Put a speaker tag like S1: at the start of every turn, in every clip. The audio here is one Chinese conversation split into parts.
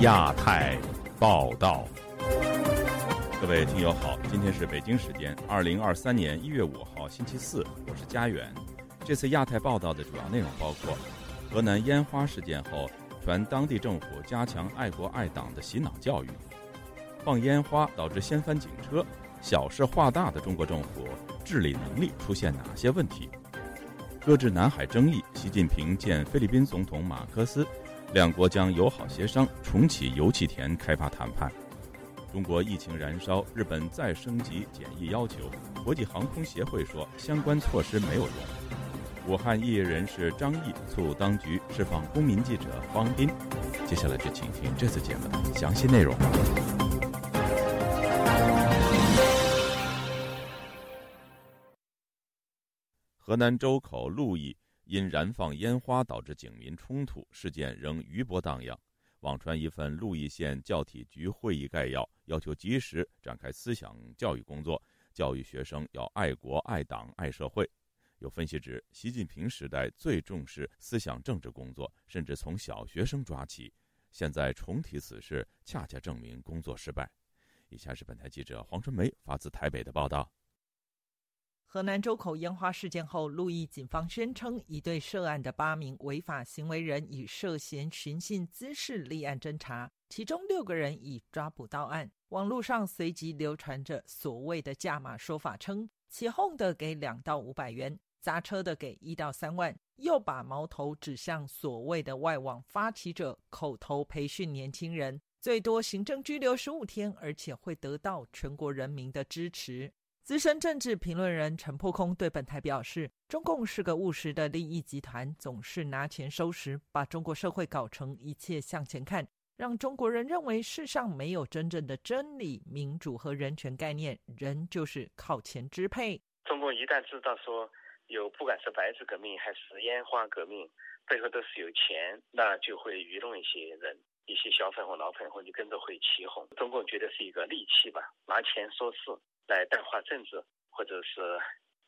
S1: 亚太报道，各位听友好，今天是北京时间二零二三年一月五号星期四，我是佳远。这次亚太报道的主要内容包括：河南烟花事件后，传当地政府加强爱国爱党的洗脑教育；放烟花导致掀翻警车，小事化大的中国政府治理能力出现哪些问题？搁置南海争议，习近平见菲律宾总统马克思。两国将友好协商，重启油气田开发谈判。中国疫情燃烧，日本再升级检疫要求。国际航空协会说相关措施没有用。武汉异议人士张毅促当局释放公民记者方斌。接下来就请听这次节目的详细内容。河南周口鹿邑。因燃放烟花导致警民冲突事件仍余波荡漾，网传一份鹿邑县教体局会议概要，要求及时展开思想教育工作，教育学生要爱国、爱党、爱社会。有分析指，习近平时代最重视思想政治工作，甚至从小学生抓起。现在重提此事，恰恰证明工作失败。以下是本台记者黄春梅发自台北的报道。
S2: 河南周口烟花事件后，鹿邑警方宣称，已对涉案的八名违法行为人以涉嫌寻衅滋事立案侦查，其中六个人已抓捕到案。网络上随即流传着所谓的价码说法，称起哄的给两到五百元，砸车的给一到三万，又把矛头指向所谓的外网发起者，口头培训年轻人，最多行政拘留十五天，而且会得到全国人民的支持。资深政治评论人陈破空对本台表示：“中共是个务实的利益集团，总是拿钱收拾，把中国社会搞成一切向前看，让中国人认为世上没有真正的真理、民主和人权概念，人就是靠钱支配。
S3: 中共一旦知道说有不管是白纸革命还是烟花革命，背后都是有钱，那就会愚弄一些人，一些小粉红、老粉红就跟着会起哄。中共觉得是一个利器吧，拿钱说事。”来淡化政治，或者是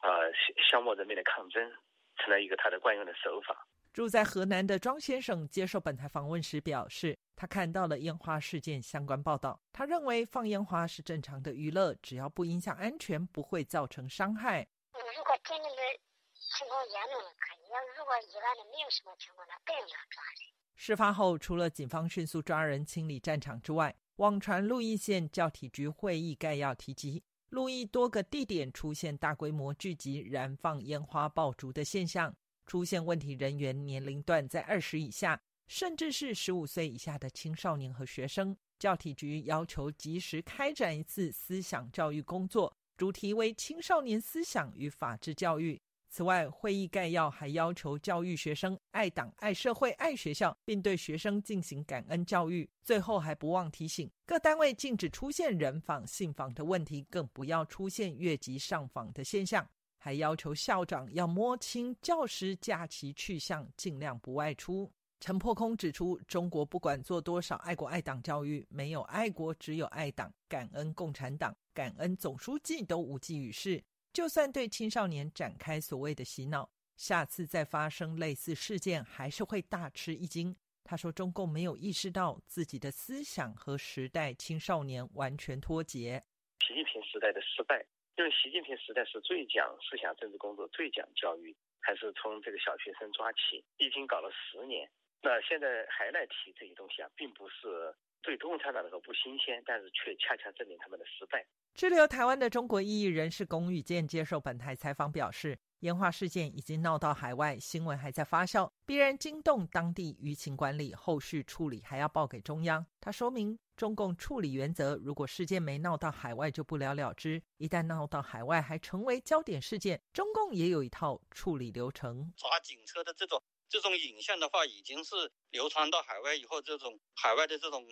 S3: 呃消磨人民的抗争，成了一个他的惯用的手法。
S2: 住在河南的庄先生接受本台访问时表示，他看到了烟花事件相关报道，他认为放烟花是正常的娱乐，只要不影响安全，不会造成伤害。
S4: 如果真的是情况严重了可以；要如果意外的没有什么情况，那不用抓人。
S2: 事发后，除了警方迅速抓人清理战场之外，网传鹿邑县教体局会议概要提及。路易多个地点出现大规模聚集、燃放烟花爆竹的现象，出现问题人员年龄段在二十以下，甚至是十五岁以下的青少年和学生。教体局要求及时开展一次思想教育工作，主题为青少年思想与法治教育。此外，会议概要还要求教育学生爱党、爱社会、爱学校，并对学生进行感恩教育。最后还不忘提醒各单位禁止出现人访、信访的问题，更不要出现越级上访的现象。还要求校长要摸清教师假期去向，尽量不外出。陈破空指出，中国不管做多少爱国爱党教育，没有爱国，只有爱党。感恩共产党、感恩总书记都无济于事。就算对青少年展开所谓的洗脑，下次再发生类似事件，还是会大吃一惊。他说：“中共没有意识到自己的思想和时代青少年完全脱节。
S3: 习近平时代的失败，因为习近平时代是最讲思想政治工作、最讲教育，还是从这个小学生抓起，已经搞了十年。那现在还来提这些东西啊，并不是。”对共产党来说不新鲜，但是却恰恰证明他们的失败。
S2: 滞留台湾的中国异议人士龚宇健接受本台采访表示，烟花事件已经闹到海外，新闻还在发酵，必然惊动当地舆情管理，后续处理还要报给中央。他说明中共处理原则：如果事件没闹到海外，就不了了之；一旦闹到海外，还成为焦点事件，中共也有一套处理流程。
S5: 抓警车的这种。这种影像的话，已经是流传到海外以后，这种海外的这种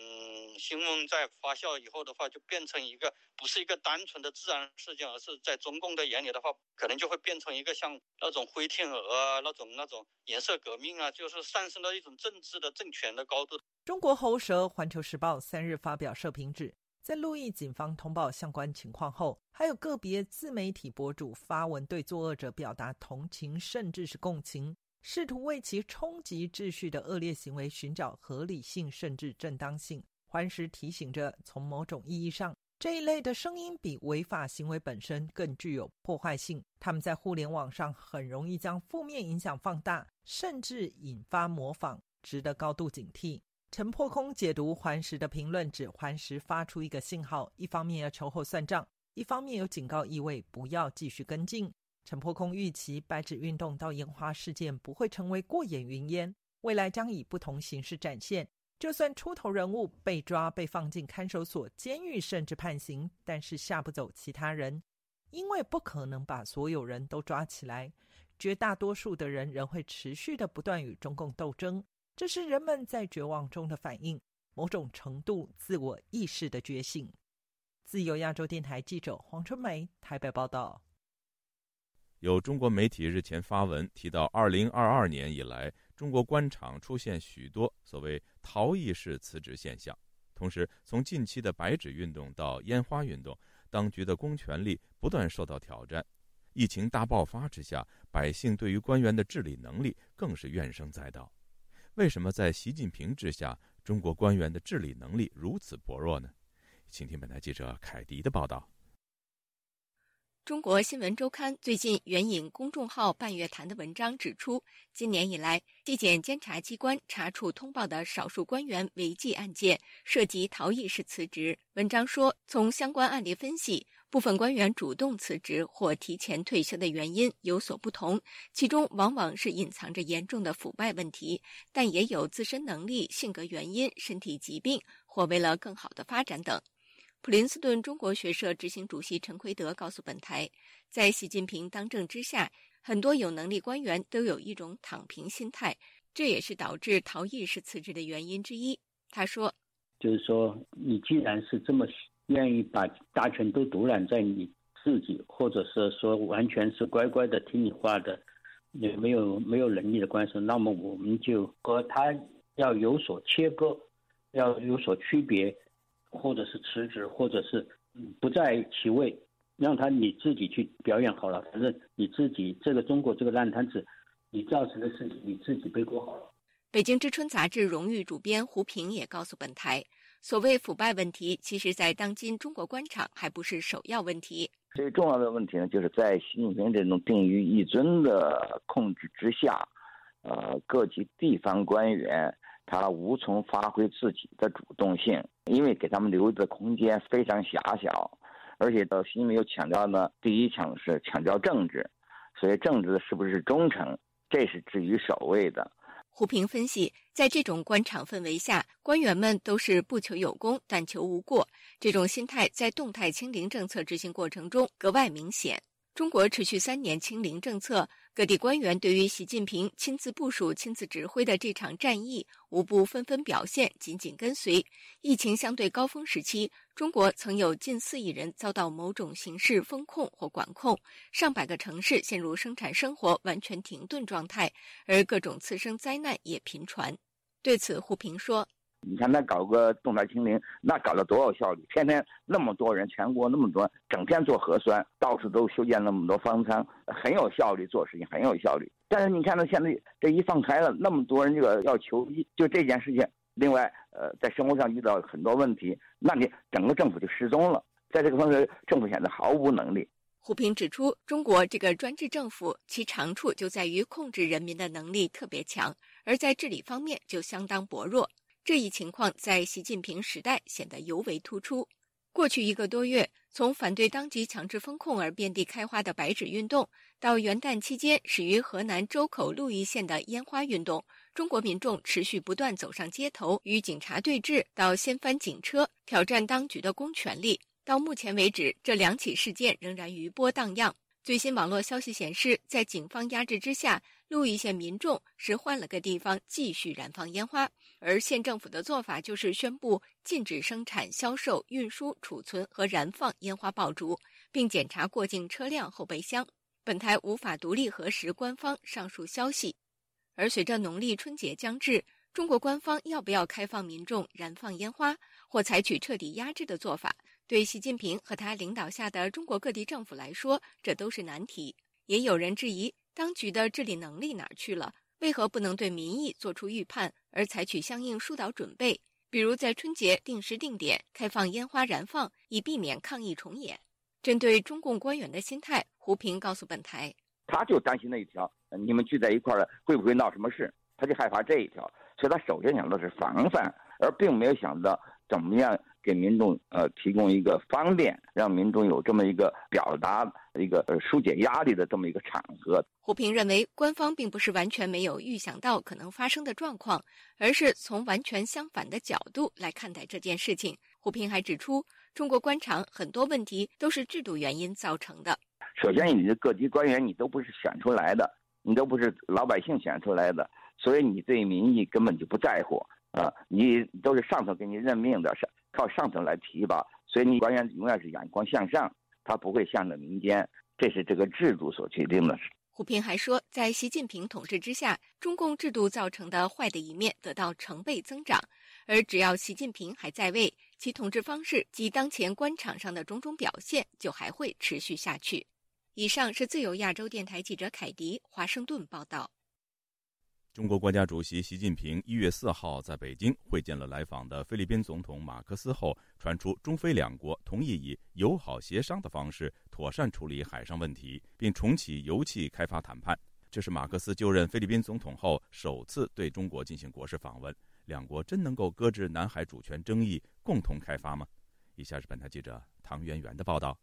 S5: 新闻在发酵以后的话，就变成一个不是一个单纯的自然事件，而是在中共的眼里的话，可能就会变成一个像那种灰天鹅啊，那种那种颜色革命啊，就是上升到一种政治的政权的高度。
S2: 中国喉舌《环球时报》三日发表社评指，在路易警方通报相关情况后，还有个别自媒体博主发文对作恶者表达同情，甚至是共情，试图为其冲击秩序的恶劣行为寻找合理性甚至正当性。环时提醒着，从某种意义上，这一类的声音比违法行为本身更具有破坏性。他们在互联网上很容易将负面影响放大，甚至引发模仿，值得高度警惕。陈破空解读环时的评论，指环时发出一个信号：一方面要秋后算账，一方面有警告意味，不要继续跟进。陈破空预期白纸运动到烟花事件不会成为过眼云烟，未来将以不同形式展现。就算出头人物被抓、被放进看守所、监狱，甚至判刑，但是吓不走其他人，因为不可能把所有人都抓起来。绝大多数的人仍会持续的不断与中共斗争，这是人们在绝望中的反应，某种程度自我意识的觉醒。自由亚洲电台记者黄春梅台北报道。
S1: 有中国媒体日前发文提到，二零二二年以来。中国官场出现许多所谓逃逸式辞职现象，同时从近期的白纸运动到烟花运动，当局的公权力不断受到挑战。疫情大爆发之下，百姓对于官员的治理能力更是怨声载道。为什么在习近平之下，中国官员的治理能力如此薄弱呢？请听本台记者凯迪的报道。
S6: 中国新闻周刊最近援引公众号“半月谈”的文章指出，今年以来，纪检监察机关查处通报的少数官员违纪案件涉及逃逸式辞职。文章说，从相关案例分析，部分官员主动辞职或提前退休的原因有所不同，其中往往是隐藏着严重的腐败问题，但也有自身能力、性格原因、身体疾病或为了更好的发展等。普林斯顿中国学社执行主席陈奎德告诉本台，在习近平当政之下，很多有能力官员都有一种躺平心态，这也是导致逃逸式辞职的原因之一。他说：“
S7: 就是说，你既然是这么愿意把大权都独揽在你自己，或者是说完全是乖乖的听你话的，也没有没有能力的官司，那么我们就和他要有所切割，要有所区别。”或者是辞职，或者是不在其位，让他你自己去表演好了。反正你自己这个中国这个烂摊子，你造成的事情你自己背锅好了。
S6: 北京之春杂志荣誉主编胡平也告诉本台，所谓腐败问题，其实在当今中国官场还不是首要问题。
S8: 最重要的问题呢，就是在习近平这种定于一尊的控制之下，呃，各级地方官员。他无从发挥自己的主动性，因为给他们留的空间非常狭小，而且到习近平又强调呢，第一强是强调政治，所以政治是不是忠诚，这是置于首位的。
S6: 胡平分析，在这种官场氛围下，官员们都是不求有功，但求无过，这种心态在动态清零政策执行过程中格外明显。中国持续三年清零政策。各地官员对于习近平亲自部署、亲自指挥的这场战役，无不纷纷表现，紧紧跟随。疫情相对高峰时期，中国曾有近四亿人遭到某种形式封控或管控，上百个城市陷入生产生活完全停顿状态，而各种次生灾难也频传。对此，胡平说。
S8: 你看，他搞个动态清零，那搞了多少效率？天天那么多人，全国那么多，整天做核酸，到处都修建那么多方舱，很有效率，做事情很有效率。但是你看，到现在这一放开了，那么多人这个要求医，就这件事情。另外，呃，在生活上遇到很多问题，那你整个政府就失踪了。在这个方面，政府现在毫无能力。
S6: 胡平指出，中国这个专制政府，其长处就在于控制人民的能力特别强，而在治理方面就相当薄弱。这一情况在习近平时代显得尤为突出。过去一个多月，从反对当局强制封控而遍地开花的白纸运动，到元旦期间始于河南周口鹿邑县的烟花运动，中国民众持续不断走上街头与警察对峙，到掀翻警车挑战当局的公权力。到目前为止，这两起事件仍然余波荡漾。最新网络消息显示，在警方压制之下。鹿邑县民众是换了个地方继续燃放烟花，而县政府的做法就是宣布禁止生产、销售、运输、储存和燃放烟花爆竹，并检查过境车辆后备箱。本台无法独立核实官方上述消息。而随着农历春节将至，中国官方要不要开放民众燃放烟花，或采取彻底压制的做法？对习近平和他领导下的中国各地政府来说，这都是难题。也有人质疑，当局的治理能力哪去了？为何不能对民意做出预判，而采取相应疏导准备？比如在春节定时定点开放烟花燃放，以避免抗议重演。针对中共官员的心态，胡平告诉本台：“
S8: 他就担心那一条，你们聚在一块儿会不会闹什么事？他就害怕这一条，所以他首先想到是防范，而并没有想到怎么样给民众呃提供一个方便，让民众有这么一个表达一个呃疏解压力的这么一个场合。”
S6: 胡平认为，官方并不是完全没有预想到可能发生的状况，而是从完全相反的角度来看待这件事情。胡平还指出，中国官场很多问题都是制度原因造成的。
S8: 首先，你的各级官员你都不是选出来的，你都不是老百姓选出来的，所以你对民意根本就不在乎啊！你都是上头给你任命的，是靠上头来提拔，所以你官员永远是眼光向上，他不会向着民间，这是这个制度所决定的。
S6: 胡平还说，在习近平统治之下，中共制度造成的坏的一面得到成倍增长，而只要习近平还在位，其统治方式及当前官场上的种种表现就还会持续下去。以上是自由亚洲电台记者凯迪华盛顿报道。
S1: 中国国家主席习近平一月四号在北京会见了来访的菲律宾总统马克思后，传出中菲两国同意以友好协商的方式妥善处理海上问题，并重启油气开发谈判。这是马克思就任菲律宾总统后首次对中国进行国事访问。两国真能够搁置南海主权争议，共同开发吗？以下是本台记者唐媛媛的报道。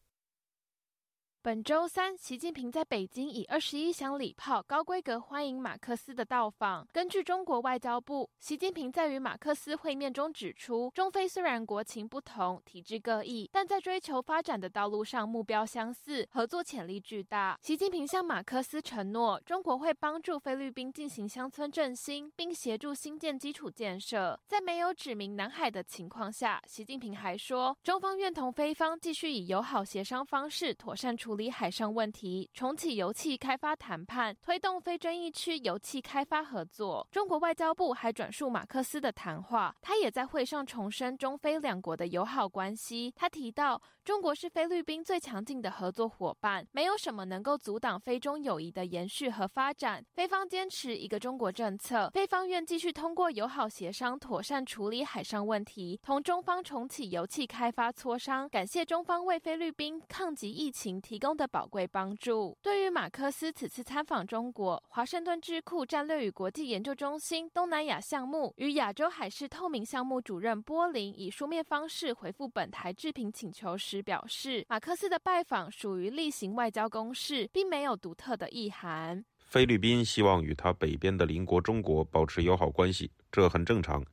S9: 本周三，习近平在北京以二十一响礼炮高规格欢迎马克思的到访。根据中国外交部，习近平在与马克思会面中指出，中非虽然国情不同、体制各异，但在追求发展的道路上目标相似，合作潜力巨大。习近平向马克思承诺，中国会帮助菲律宾进行乡村振兴，并协助新建基础建设。在没有指明南海的情况下，习近平还说，中方愿同菲方继续以友好协商方式妥善处。处理海上问题，重启油气开发谈判，推动非争议区油气开发合作。中国外交部还转述马克思的谈话，他也在会上重申中非两国的友好关系。他提到，中国是菲律宾最强劲的合作伙伴，没有什么能够阻挡菲中友谊的延续和发展。菲方坚持一个中国政策，菲方愿继续通过友好协商妥善处理海上问题，同中方重启油气开发磋商。感谢中方为菲律宾抗击疫情提。提供的宝贵帮助。对于马克思此次参访中国，华盛顿智库战略与国际研究中心东南亚项目与亚洲海事透明项目主任波林以书面方式回复本台置评请求时表示，马克思的拜访属于例行外交公事，并没有独特的意涵。
S10: 菲律宾希望与他北边的邻国中国保持友好关系，这很正常。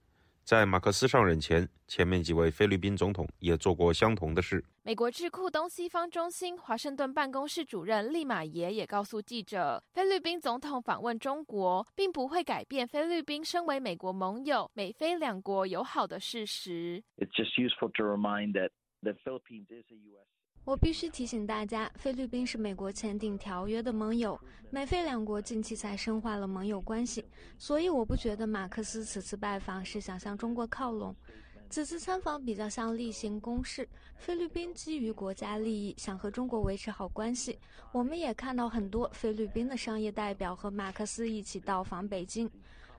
S10: 在马克思上任前，前面几位菲律宾总统也做过相同的事。
S9: 美国智库东西方中心华盛顿办公室主任利马耶也告诉记者，菲律宾总统访问中国，并不会改变菲律宾身为美国盟友、美菲两国友好的事实。
S11: It's just useful to remind that the Philippines is a U.S.
S12: 我必须提醒大家，菲律宾是美国签订条约的盟友，美菲两国近期才深化了盟友关系，所以我不觉得马克思此次拜访是想向中国靠拢，此次参访比较像例行公事。菲律宾基于国家利益想和中国维持好关系，我们也看到很多菲律宾的商业代表和马克思一起到访北京。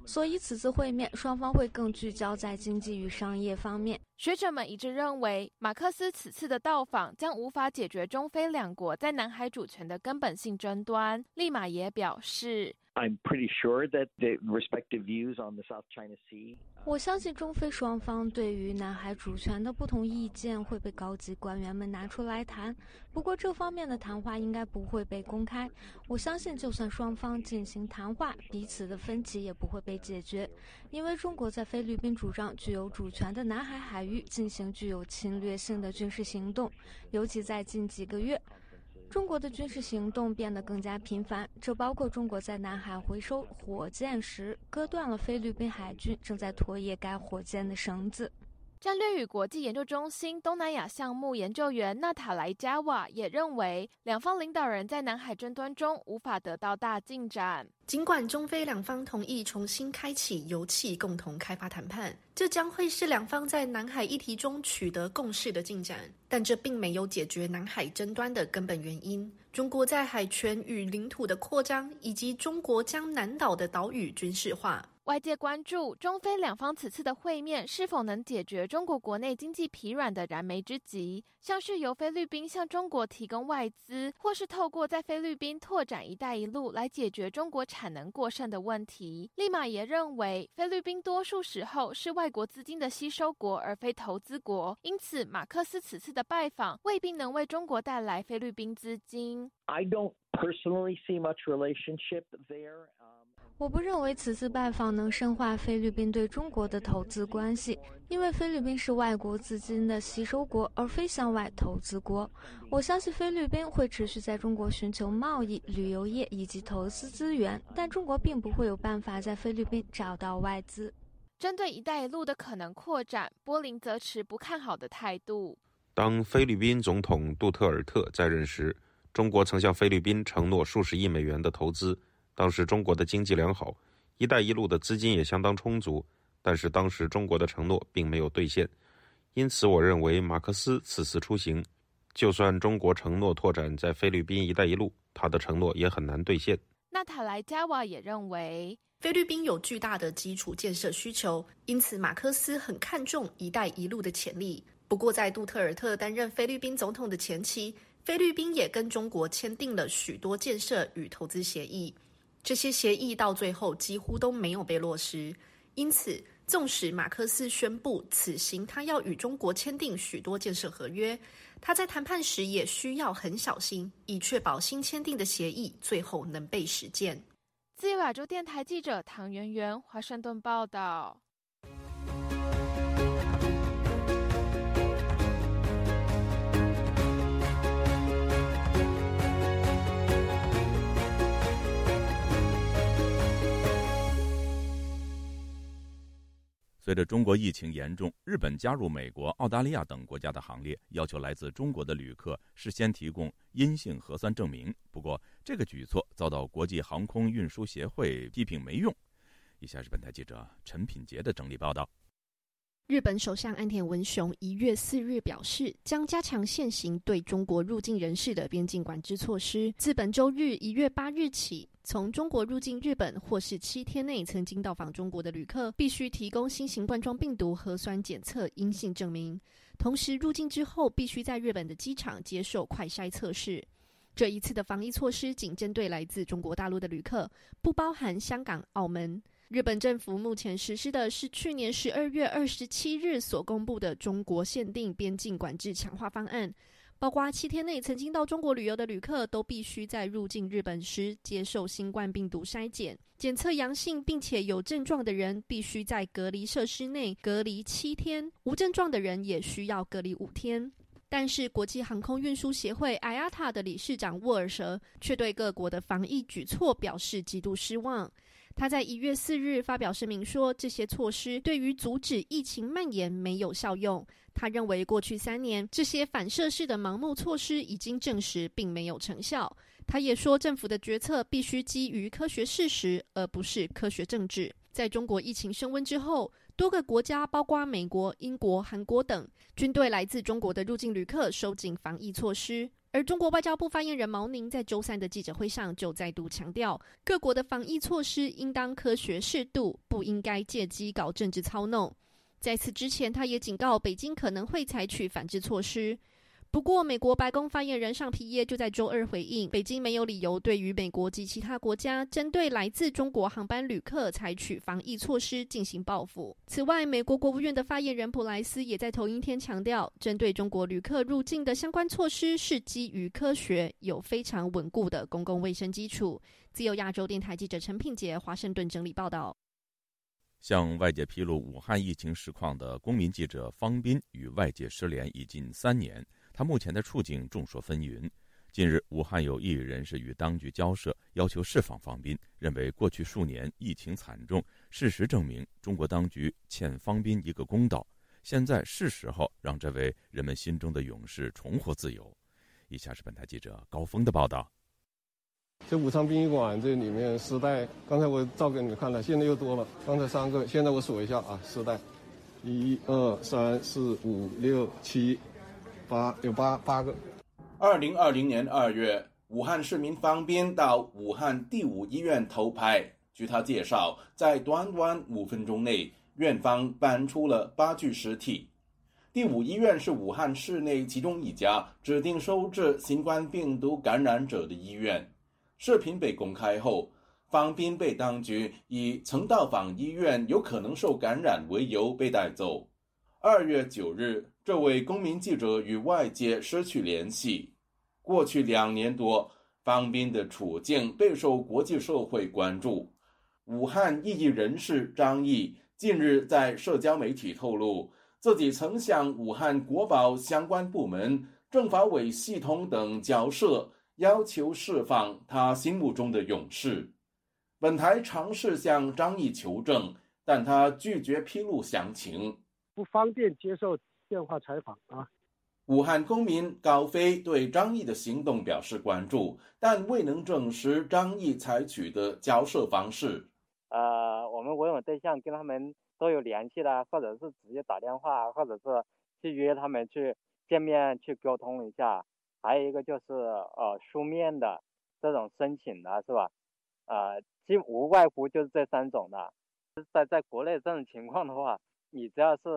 S12: 所以，此次会面双方会更聚焦在经济与商业方面。
S9: 学者们一致认为，马克思此次的到访将无法解决中非两国在南海主权的根本性争端。利马也表示。
S11: I'm pretty sure that the respective views on the South China Sea.
S12: 我相信中非双方对于南海主权的不同意见会被高级官员们拿出来谈，不过这方面的谈话应该不会被公开。我相信，就算双方进行谈话，彼此的分歧也不会被解决，因为中国在菲律宾主张具有主权的南海海域进行具有侵略性的军事行动，尤其在近几个月。中国的军事行动变得更加频繁，这包括中国在南海回收火箭时割断了菲律宾海军正在拖曳该火箭的绳子。
S9: 战略与国际研究中心东南亚项目研究员纳塔莱加瓦也认为，两方领导人在南海争端中无法得到大进展。
S13: 尽管中非两方同意重新开启油气共同开发谈判，这将会是两方在南海议题中取得共识的进展，但这并没有解决南海争端的根本原因：中国在海权与领土的扩张，以及中国将南岛的岛屿军事化。
S9: 外界关注中非两方此次的会面是否能解决中国国内经济疲软的燃眉之急，像是由菲律宾向中国提供外资，或是透过在菲律宾拓展“一带一路”来解决中国产能过剩的问题。立马也认为，菲律宾多数时候是外国资金的吸收国，而非投资国，因此马克思此次的拜访未必能为中国带来菲律宾资金。
S11: I don't personally see much relationship there.
S12: 我不认为此次拜访能深化菲律宾对中国的投资关系，因为菲律宾是外国资金的吸收国，而非向外投资国。我相信菲律宾会持续在中国寻求贸易、旅游业以及投资资源，但中国并不会有办法在菲律宾找到外资。
S9: 针对“一带一路”的可能扩展，波林则持不看好的态度。
S10: 当菲律宾总统杜特尔特在任时，中国曾向菲律宾承诺数十亿美元的投资。当时中国的经济良好，“一带一路”的资金也相当充足，但是当时中国的承诺并没有兑现，因此我认为马克思此次出行，就算中国承诺拓展在菲律宾“一带一路”，他的承诺也很难兑现。
S9: 纳塔莱加瓦也认为，
S13: 菲律宾有巨大的基础建设需求，因此马克思很看重“一带一路”的潜力。不过，在杜特尔特担任菲律宾总统的前期，菲律宾也跟中国签订了许多建设与投资协议。这些协议到最后几乎都没有被落实，因此，纵使马克思宣布此行他要与中国签订许多建设合约，他在谈判时也需要很小心，以确保新签订的协议最后能被实践。
S9: 自由亚洲电台记者唐媛媛，华盛顿报道。
S1: 随着中国疫情严重，日本加入美国、澳大利亚等国家的行列，要求来自中国的旅客事先提供阴性核酸证明。不过，这个举措遭到国际航空运输协会批评没用。以下是本台记者陈品杰的整理报道。
S13: 日本首相安田文雄一月四日表示，将加强现行对中国入境人士的边境管制措施。自本周日一月八日起，从中国入境日本或是七天内曾经到访中国的旅客，必须提供新型冠状病毒核酸检测阴性证明。同时，入境之后必须在日本的机场接受快筛测试。这一次的防疫措施仅针对来自中国大陆的旅客，不包含香港、澳门。日本政府目前实施的是去年十二月二十七日所公布的中国限定边境管制强化方案，包括七天内曾经到中国旅游的旅客都必须在入境日本时接受新冠病毒筛检，检测阳性并且有症状的人必须在隔离设施内隔离七天，无症状的人也需要隔离五天。但是，国际航空运输协会 IATA 的理事长沃尔舍却对各国的防疫举措表示极度失望。他在一月四日发表声明说，这些措施对于阻止疫情蔓延没有效用。他认为，过去三年这些反射式的盲目措施已经证实并没有成效。他也说，政府的决策必须基于科学事实，而不是科学政治。在中国疫情升温之后，多个国家，包括美国、英国、韩国等，均对来自中国的入境旅客收紧防疫措施。而中国外交部发言人毛宁在周三的记者会上就再度强调，各国的防疫措施应当科学适度，不应该借机搞政治操弄。在此之前，他也警告北京可能会采取反制措施。不过，美国白宫发言人尚皮耶就在周二回应，北京没有理由对于美国及其他国家针对来自中国航班旅客采取防疫措施进行报复。此外，美国国务院的发言人普莱斯也在头一天强调，针对中国旅客入境的相关措施是基于科学，有非常稳固的公共卫生基础。自由亚洲电台记者陈品杰华盛顿整理报道。
S1: 向外界披露武汉疫情实况的公民记者方斌与外界失联已近三年。他目前的处境众说纷纭。近日，武汉有异议人士与当局交涉，要求释放方斌，认为过去数年疫情惨重，事实证明中国当局欠方斌一个公道。现在是时候让这位人们心中的勇士重获自由。以下是本台记者高峰的报道。
S14: 这武昌殡仪馆这里面尸袋，刚才我照给你们看了，现在又多了。刚才三个，现在我数一下啊，尸袋，一二三四五六七八，有八八个。
S15: 二零二零年二月，武汉市民方斌到武汉第五医院投拍。据他介绍，在短短五分钟内，院方搬出了八具尸体。第五医院是武汉市内其中一家指定收治新冠病毒感染者的医院。视频被公开后，方斌被当局以曾到访医院有可能受感染为由被带走。二月九日，这位公民记者与外界失去联系。过去两年多，方斌的处境备受国际社会关注。武汉异议人士张毅近日在社交媒体透露，自己曾向武汉国保相关部门、政法委系统等交涉。要求释放他心目中的勇士。本台尝试向张毅求证，但他拒绝披露详情，
S16: 不方便接受电话采访啊。
S15: 武汉公民高飞对张毅的行动表示关注，但未能证实张毅采取的交涉方式。
S17: 呃，我们维稳对象跟他们都有联系的，或者是直接打电话，或者是去约他们去见面去沟通一下。还有一个就是呃书面的这种申请的是吧？呃，基无外乎就是这三种的。在在国内这种情况的话，你只要是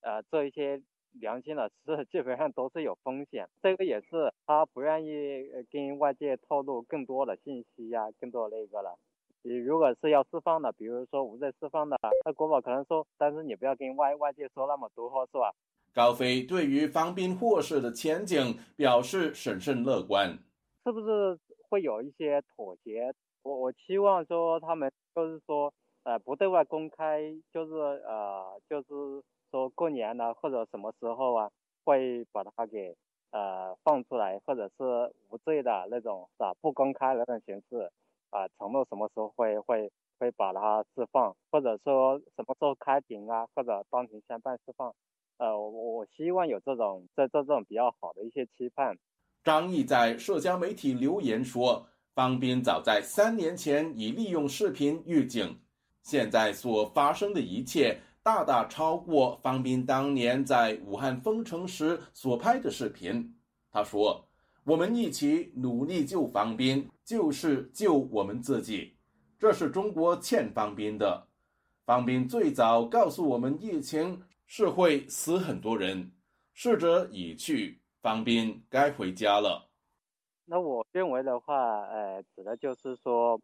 S17: 呃做一些良心的事，基本上都是有风险。这个也是他不愿意跟外界透露更多的信息呀，更多那个了。你如果是要释放的，比如说无罪释放的，那国宝可能说，但是你不要跟外外界说那么多，是吧？
S15: 高飞对于方斌获释的前景表示审慎乐观，
S17: 是不是会有一些妥协？我我期望说他们就是说，呃，不对外公开，就是呃，就是说过年了或者什么时候啊，会把它给呃放出来，或者是无罪的那种是吧？不公开的那种形式啊，承诺什么时候会会会把它释放，或者说什么时候开庭啊，或者当庭宣判释放。呃，我我希望有这种这这这种比较好的一些期盼。
S15: 张毅在社交媒体留言说：“方斌早在三年前已利用视频预警，现在所发生的一切大大超过方斌当年在武汉封城时所拍的视频。”他说：“我们一起努力救方斌，就是救我们自己，这是中国欠方斌的。方斌最早告诉我们疫情。”是会死很多人，逝者已去，方斌该回家了。
S17: 那我认为的话，呃，指的就是说，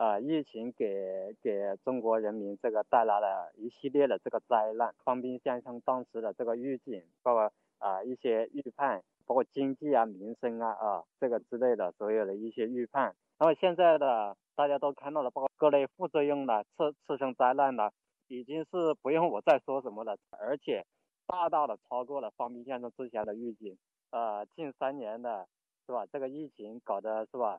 S17: 啊，疫情给给中国人民这个带来了一系列的这个灾难。方斌先生当时的这个预警，包括啊一些预判，包括经济啊、民生啊啊这个之类的所有的一些预判。那么现在的大家都看到了，包括各类副作用的，次次生灾难的。已经是不用我再说什么了，而且大大的超过了方斌先生之前的预警。呃，近三年的，是吧？这个疫情搞的是吧？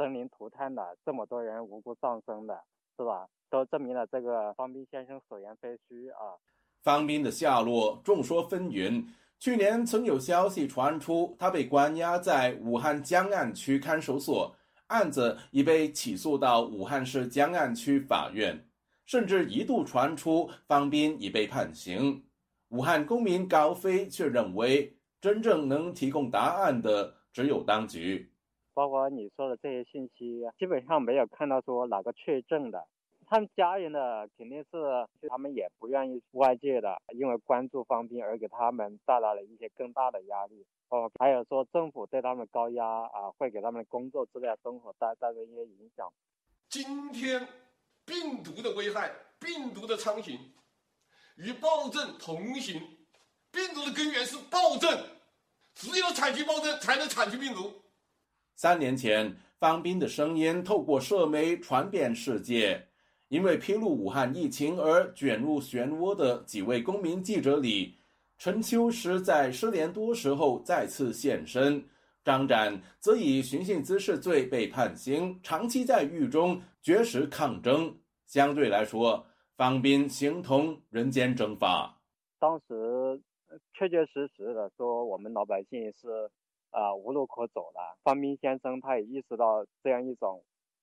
S17: 生灵涂炭的，这么多人无辜丧生的，是吧？都证明了这个方斌先生所言非虚啊。
S15: 方斌的下落众说纷纭。去年曾有消息传出，他被关押在武汉江岸区看守所，案子已被起诉到武汉市江岸区法院。甚至一度传出方斌已被判刑，武汉公民高飞却认为，真正能提供答案的只有当局。
S17: 包括你说的这些信息，基本上没有看到说哪个确证的。他们家人的肯定是，他们也不愿意外界的，因为关注方斌而给他们带来了一些更大的压力。哦，还有说政府对他们高压啊，会给他们的工作之类的生活带带来一些影响。
S18: 今天。病毒的危害，病毒的猖獗，与暴政同行。病毒的根源是暴政，只有铲去暴政，才能铲去病毒。
S15: 三年前，方斌的声音透过社媒传遍世界。因为披露武汉疫情而卷入漩涡的几位公民记者里，陈秋实在失联多时后再次现身。张展则以寻衅滋事罪被判刑，长期在狱中绝食抗争。相对来说，方斌形同人间蒸发。
S17: 当时确确实实的说，我们老百姓是啊无路可走了。方斌先生他也意识到这样一种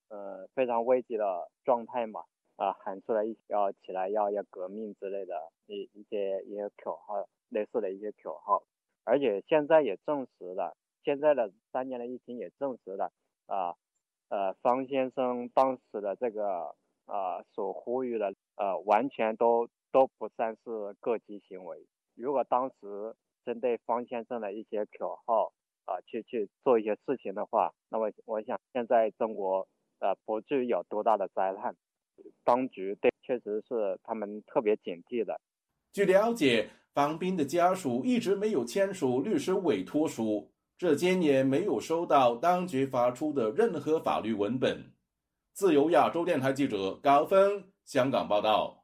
S17: 呃非常危急的状态嘛，啊喊出来要起来要要革命之类的一一些一些口号，类似的一些口号。而且现在也证实了，现在的三年的疫情也证实了啊呃方先生当时的这个啊所呼吁的呃完全都。都不算是个体行为。如果当时针对方先生的一些口号啊，去去做一些事情的话，那么我想现在中国呃不至于有多大的灾难。当局对确实是他们特别警惕的。
S15: 据了解，方斌的家属一直没有签署律师委托书，这些年没有收到当局发出的任何法律文本。自由亚洲电台记者高峰香港报道。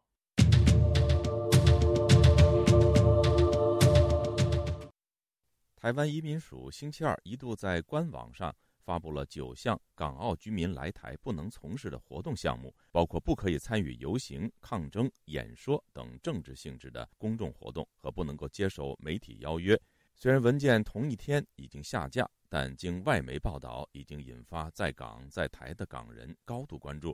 S1: 台湾移民署星期二一度在官网上发布了九项港澳居民来台不能从事的活动项目，包括不可以参与游行、抗争、演说等政治性质的公众活动和不能够接受媒体邀约。虽然文件同一天已经下架，但经外媒报道，已经引发在港在台的港人高度关注。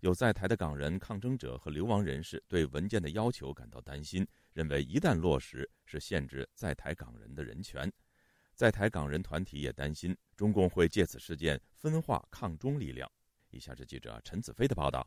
S1: 有在台的港人、抗争者和流亡人士对文件的要求感到担心，认为一旦落实，是限制在台港人的人权。在台港人团体也担心，中共会借此事件分化抗中力量。以下是记者陈子飞的报道。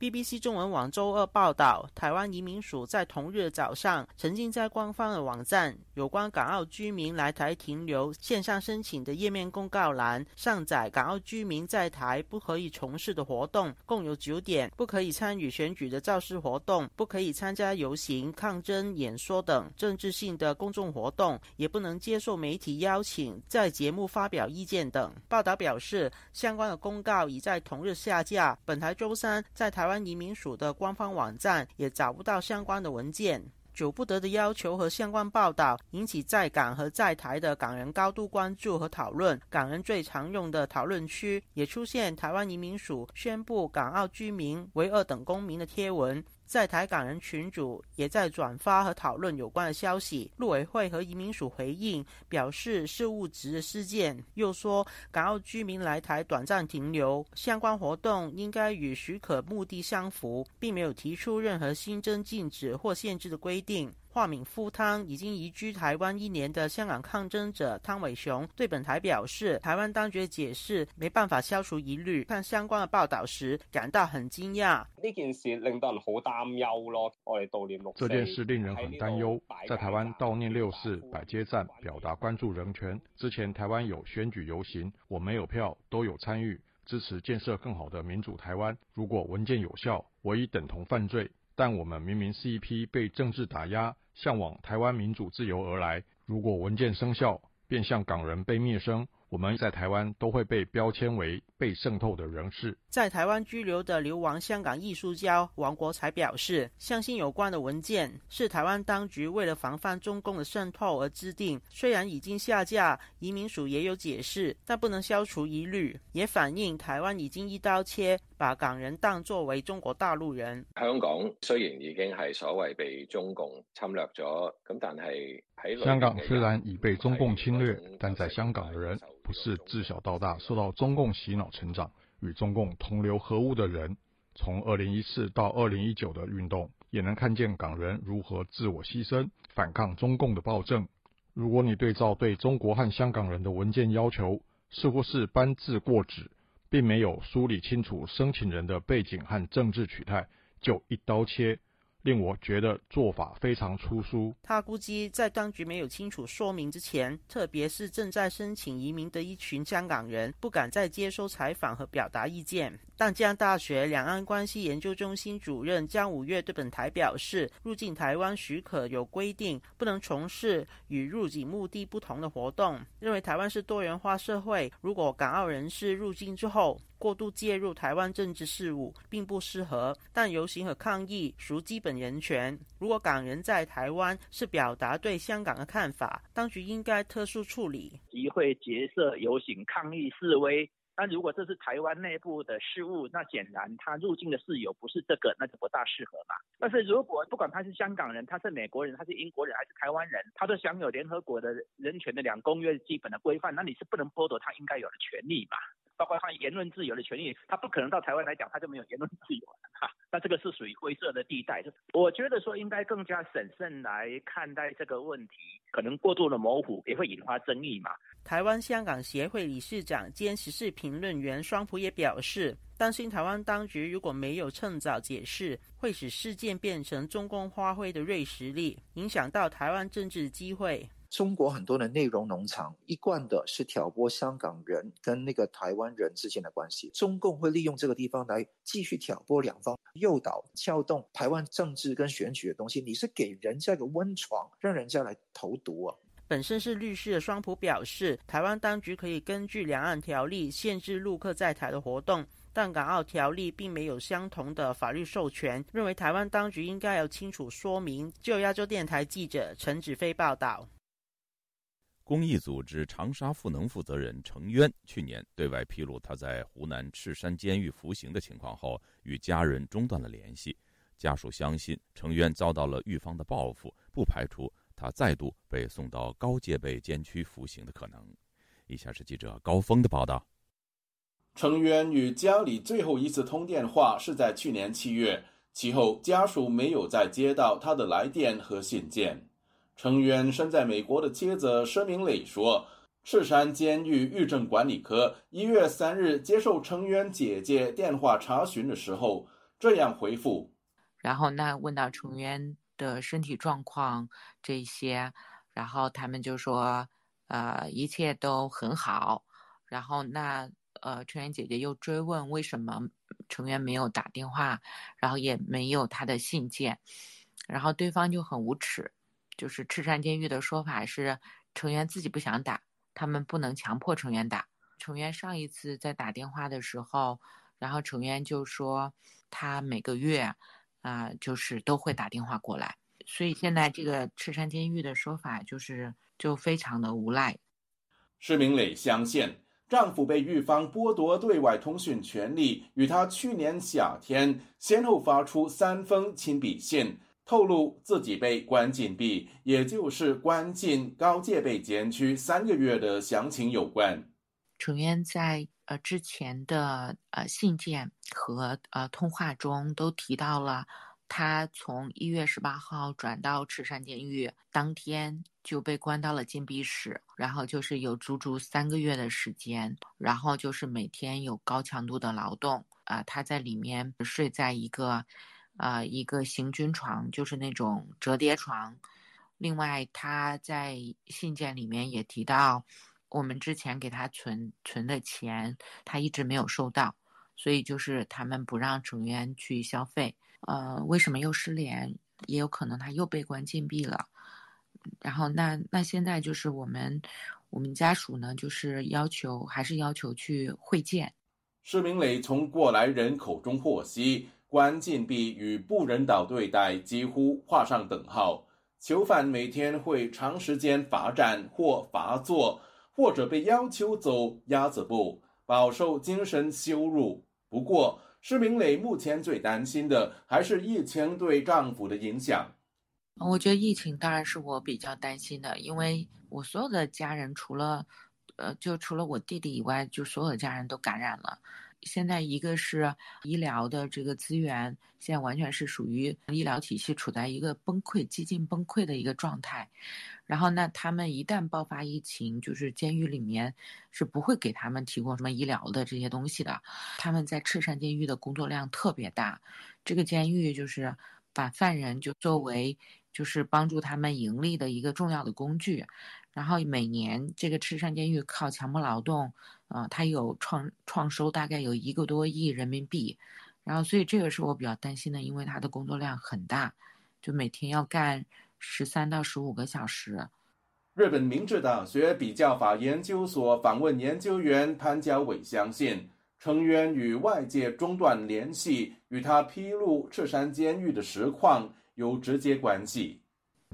S19: BBC 中文网周二报道，台湾移民署在同日早上，曾经在官方的网站有关港澳居民来台停留线上申请的页面公告栏上载港澳居民在台不可以从事的活动，共有九点：不可以参与选举的造势活动，不可以参加游行、抗争、演说等政治性的公众活动，也不能接受媒体邀请在节目发表意见等。报道表示，相关的公告已在同日下架。本台周三在台。台湾移民署的官方网站也找不到相关的文件。久不得的要求和相关报道引起在港和在台的港人高度关注和讨论。港人最常用的讨论区也出现台湾移民署宣布港澳居民为二等公民的贴文。在台港人群组也在转发和讨论有关的消息。陆委会和移民署回应表示是误植的事件，又说港澳居民来台短暂停留相关活动应该与许可目的相符，并没有提出任何新增禁止或限制的规定。化敏夫汤已经移居台湾一年的香港抗争者汤伟雄对本台表示，台湾当局解释没办法消除疑虑。看相关的报道时，感到很惊讶。
S20: 呢件事令到人好担忧咯。我哋悼念六
S21: 这件事令人很担忧。在台湾悼念六四百街站，表达关注人权。之前台湾有选举游行，我没有票，都有参与，支持建设更好的民主台湾。如果文件有效，我已等同犯罪。但我们明明是一批被政治打压、向往台湾民主自由而来。如果文件生效，便像港人被灭声。我们在台湾都会被标签为被渗透的人士。
S19: 在台湾居留的流亡香港艺术家王国才表示，相信有关的文件是台湾当局为了防范中共的渗透而制定。虽然已经下架，移民署也有解释，但不能消除疑虑，也反映台湾已经一刀切，把港人当作为中国大陆人。
S22: 香港虽然已经係所謂被中共侵略咗，咁但係喺
S21: 香港虽然已被中共侵略，但在香港的人。不是自小到大受到中共洗脑成长，与中共同流合污的人，从二零一四到二零一九的运动，也能看见港人如何自我牺牲，反抗中共的暴政。如果你对照对中国和香港人的文件要求，似乎是搬字过纸，并没有梳理清楚申请人的背景和政治取态，就一刀切。令我觉得做法非常粗疏。
S19: 他估计，在当局没有清楚说明之前，特别是正在申请移民的一群香港人，不敢再接受采访和表达意见。淡江大学两岸关系研究中心主任江五月对本台表示，入境台湾许可有规定，不能从事与入境目的不同的活动。认为台湾是多元化社会，如果港澳人士入境之后，过度介入台湾政治事务并不适合，但游行和抗议属基本人权。如果港人在台湾是表达对香港的看法，当局应该特殊处理。
S23: 集会、结社、游行、抗议、示威。
S24: 那如果这是台湾内部的事务，那显然他入境的事由不是这个，那就不大适合嘛。但是如果不管他是香港人，他是美国人，他是英国人，还是台湾人，他都享有联合国的人权的两公约基本的规范，那你是不能剥夺他应该有的权利嘛？包括他言论自由的权利，他不可能到台湾来讲，他就没有言论自由了哈。那这个是属于灰色的地带。我觉得说应该更加审慎来看待这个问题，可能过度的模糊也会引发争议嘛。
S19: 台湾香港协会理事长兼时事评论员双普也表示，担心台湾当局如果没有趁早解释，会使事件变成中共发挥的锐实力，影响到台湾政治机会。
S25: 中国很多的内容农场一贯的是挑拨香港人跟那个台湾人之间的关系，中共会利用这个地方来继续挑拨两方，诱导、撬动台湾政治跟选举的东西。你是给人家一个温床，让人家来投毒啊！
S19: 本身是律师的双普表示，台湾当局可以根据两岸条例限制陆客在台的活动，但港澳条例并没有相同的法律授权，认为台湾当局应该要清楚说明。就亚洲电台记者陈子飞报道。
S1: 公益组织长沙赋能负责人程渊去年对外披露他在湖南赤山监狱服刑的情况后，与家人中断了联系。家属相信程渊遭到了狱方的报复，不排除他再度被送到高戒备监区服刑的可能。以下是记者高峰的报道：
S15: 程渊与家里最后一次通电话是在去年七月，其后家属没有再接到他的来电和信件。成员身在美国的妻子施明磊说：“赤山监狱狱政管理科一月三日接受成员姐姐电话查询的时候，这样回复。
S23: 然后那问到成员的身体状况这些，然后他们就说，呃，一切都很好。然后那呃，成员姐姐又追问为什么成员没有打电话，然后也没有他的信件，然后对方就很无耻。”就是赤山监狱的说法是，成员自己不想打，他们不能强迫成员打。成员上一次在打电话的时候，然后成员就说他每个月，啊，就是都会打电话过来。所以现在这个赤山监狱的说法就是就非常的无赖。
S15: 施明磊相信，丈夫被狱方剥夺对外通讯权利，与他去年夏天先后发出三封亲笔信。透露自己被关禁闭，也就是关进高戒备监区三个月的详情有关。
S23: 成员在呃之前的呃信件和呃通话中都提到了，他从一月十八号转到赤山监狱当天就被关到了禁闭室，然后就是有足足三个月的时间，然后就是每天有高强度的劳动啊，他在里面睡在一个。啊，一个行军床，就是那种折叠床。另外，他在信件里面也提到，我们之前给他存存的钱，他一直没有收到，所以就是他们不让成员去消费。呃，为什么又失联？也有可能他又被关禁闭了。然后，那那现在就是我们我们家属呢，就是要求还是要求去会见。
S15: 施明磊从过来人口中获悉。关禁闭与不人道对待几乎画上等号。囚犯每天会长时间罚站或罚坐，或者被要求走鸭子步，饱受精神羞辱。不过，施明磊目前最担心的还是疫情对丈夫的影响。
S23: 我觉得疫情当然是我比较担心的，因为我所有的家人除了，呃，就除了我弟弟以外，就所有的家人都感染了。现在一个是医疗的这个资源，现在完全是属于医疗体系处在一个崩溃、接近崩溃的一个状态。然后，那他们一旦爆发疫情，就是监狱里面是不会给他们提供什么医疗的这些东西的。他们在赤山监狱的工作量特别大，这个监狱就是把犯人就作为就是帮助他们盈利的一个重要的工具。然后每年这个赤山监狱靠强迫劳动。啊，它有创创收大概有一个多亿人民币，然后所以这个是我比较担心的，因为他的工作量很大，就每天要干十三到十五个小时。
S15: 日本明治大学比较法研究所访问研究员潘家伟相信，成员与外界中断联系，与他披露赤山监狱的实况有直接关系。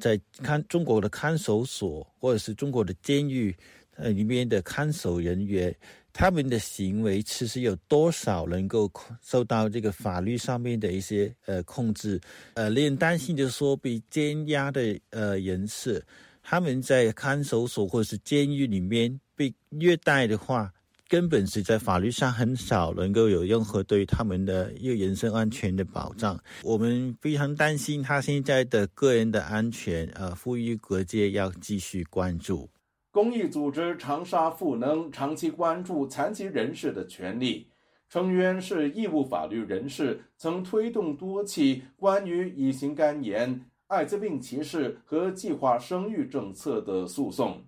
S26: 在看中国的看守所或者是中国的监狱。呃，里面的看守人员他们的行为其实有多少能够受到这个法律上面的一些呃控制？呃，令人担心就是说，被监押的呃人士，他们在看守所或者是监狱里面被虐待的话，根本是在法律上很少能够有任何对他们的一个人身安全的保障。我们非常担心他现在的个人的安全，呃，呼吁各界要继续关注。
S15: 公益组织长沙赋能长期关注残疾人士的权利，成员是义务法律人士，曾推动多起关于乙型肝炎、艾滋病歧视和计划生育政策的诉讼。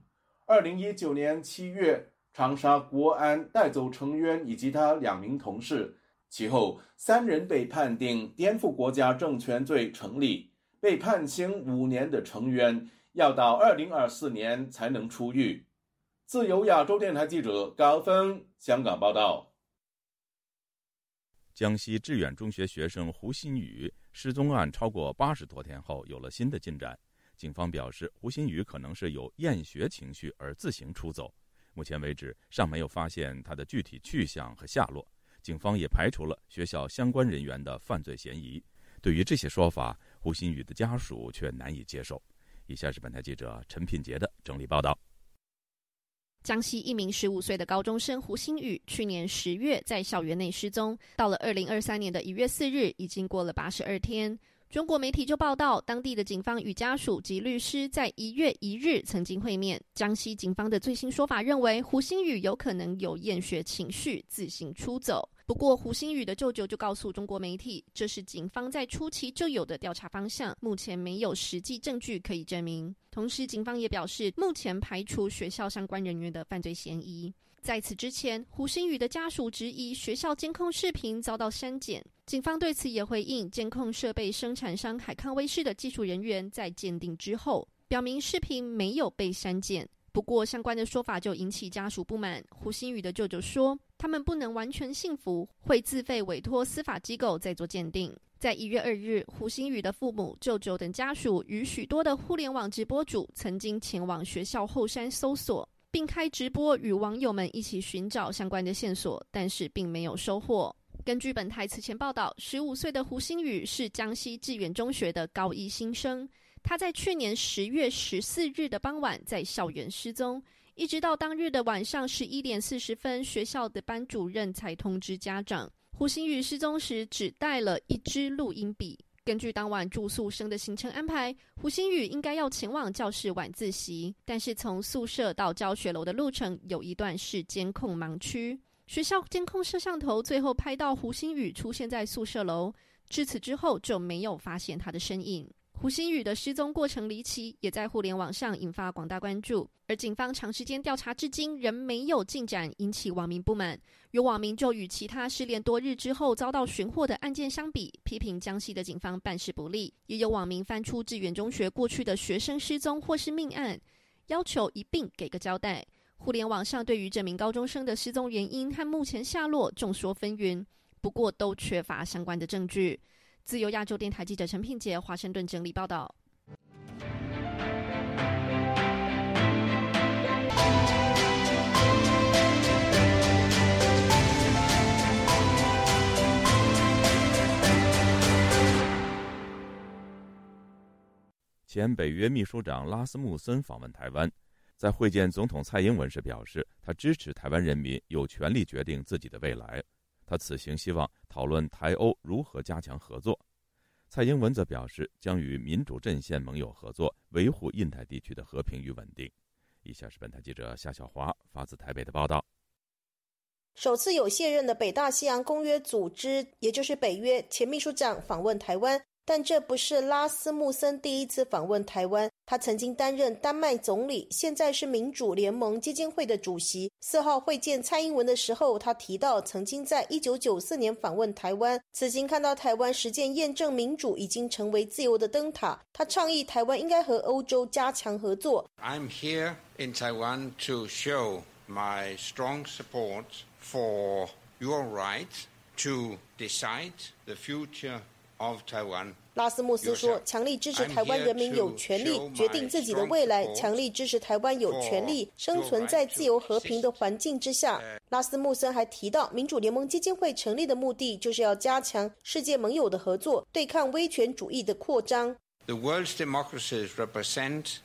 S15: 二零一九年七月，长沙国安带走成员以及他两名同事，其后三人被判定颠覆国家政权罪成立，被判刑五年的成员。要到二零二四年才能出狱。自由亚洲电台记者高峰香港报道。
S1: 江西致远中学学生胡新宇失踪案超过八十多天后有了新的进展。警方表示，胡新宇可能是有厌学情绪而自行出走。目前为止，尚没有发现他的具体去向和下落。警方也排除了学校相关人员的犯罪嫌疑。对于这些说法，胡鑫宇的家属却难以接受。以下是本台记者陈品杰的整理报道。
S13: 江西一名十五岁的高中生胡新宇，去年十月在校园内失踪，到了二零二三年的一月四日，已经过了八十二天。中国媒体就报道，当地的警方与家属及律师在一月一日曾经会面。江西警方的最新说法认为，胡新宇有可能有厌学情绪，自行出走。不过，胡新宇的舅舅就告诉中国媒体，这是警方在初期就有的调查方向，目前没有实际证据可以证明。同时，警方也表示，目前排除学校相关人员的犯罪嫌疑。在此之前，胡新宇的家属质疑学校监控视频遭到删减。警方对此也回应，监控设备生产商海康威视的技术人员在鉴定之后，表明视频没有被删减。不过，相关的说法就引起家属不满。胡新宇的舅舅说，他们不能完全信服，会自费委托司法机构再做鉴定。在一月二日，胡新宇的父母、舅舅等家属与许多的互联网直播主曾经前往学校后山搜索。并开直播与网友们一起寻找相关的线索，但是并没有收获。根据本台此前报道，十五岁的胡新宇是江西致远中学的高一新生。他在去年十月十四日的傍晚在校园失踪，一直到当日的晚上十一点四十分，学校的班主任才通知家长。胡新宇失踪时只带了一支录音笔。根据当晚住宿生的行程安排，胡星宇应该要前往教室晚自习，但是从宿舍到教学楼的路程有一段是监控盲区。学校监控摄像头最后拍到胡星宇出现在宿舍楼，至此之后就没有发现他的身影。胡新宇的失踪过程离奇，也在互联网上引发广大关注。而警方长时间调查至今仍没有进展，引起网民不满。有网民就与其他失联多日之后遭到寻获的案件相比，批评江西的警方办事不力。也有网民翻出致远中学过去的学生失踪或是命案，要求一并给个交代。互联网上对于这名高中生的失踪原因和目前下落众说纷纭，不过都缺乏相关的证据。自由亚洲电台记者陈品杰华盛顿整理报道。
S1: 前北约秘书长拉斯穆森访问台湾，在会见总统蔡英文时表示，他支持台湾人民有权利决定自己的未来。他此行希望讨论台欧如何加强合作。蔡英文则表示，将与民主阵线盟友合作，维护印太地区的和平与稳定。以下是本台记者夏小华发自台北的报道。
S27: 首次有卸任的北大西洋公约组织，也就是北约前秘书长访问台湾。但这不是拉斯穆森第一次访问台湾。他曾经担任丹麦总理，现在是民主联盟基金会的主席。四号会见蔡英文的时候，他提到曾经在一九九四年访问台湾，此行看到台湾实践验证民主已经成为自由的灯塔。他倡议台湾应该和欧洲加强合作。
S28: I'm here in Taiwan to show my strong support for your right to decide the future.
S27: 拉斯穆斯说：“强力支持台湾人民有权利决定自己的未来，强力支持台湾有权利生存在自由和平的环境之下。”拉斯穆森还提到，民主联盟基金会成立的目的就是要加强世界盟友的合作，对抗威权主义的扩张。
S28: The world's democracies represent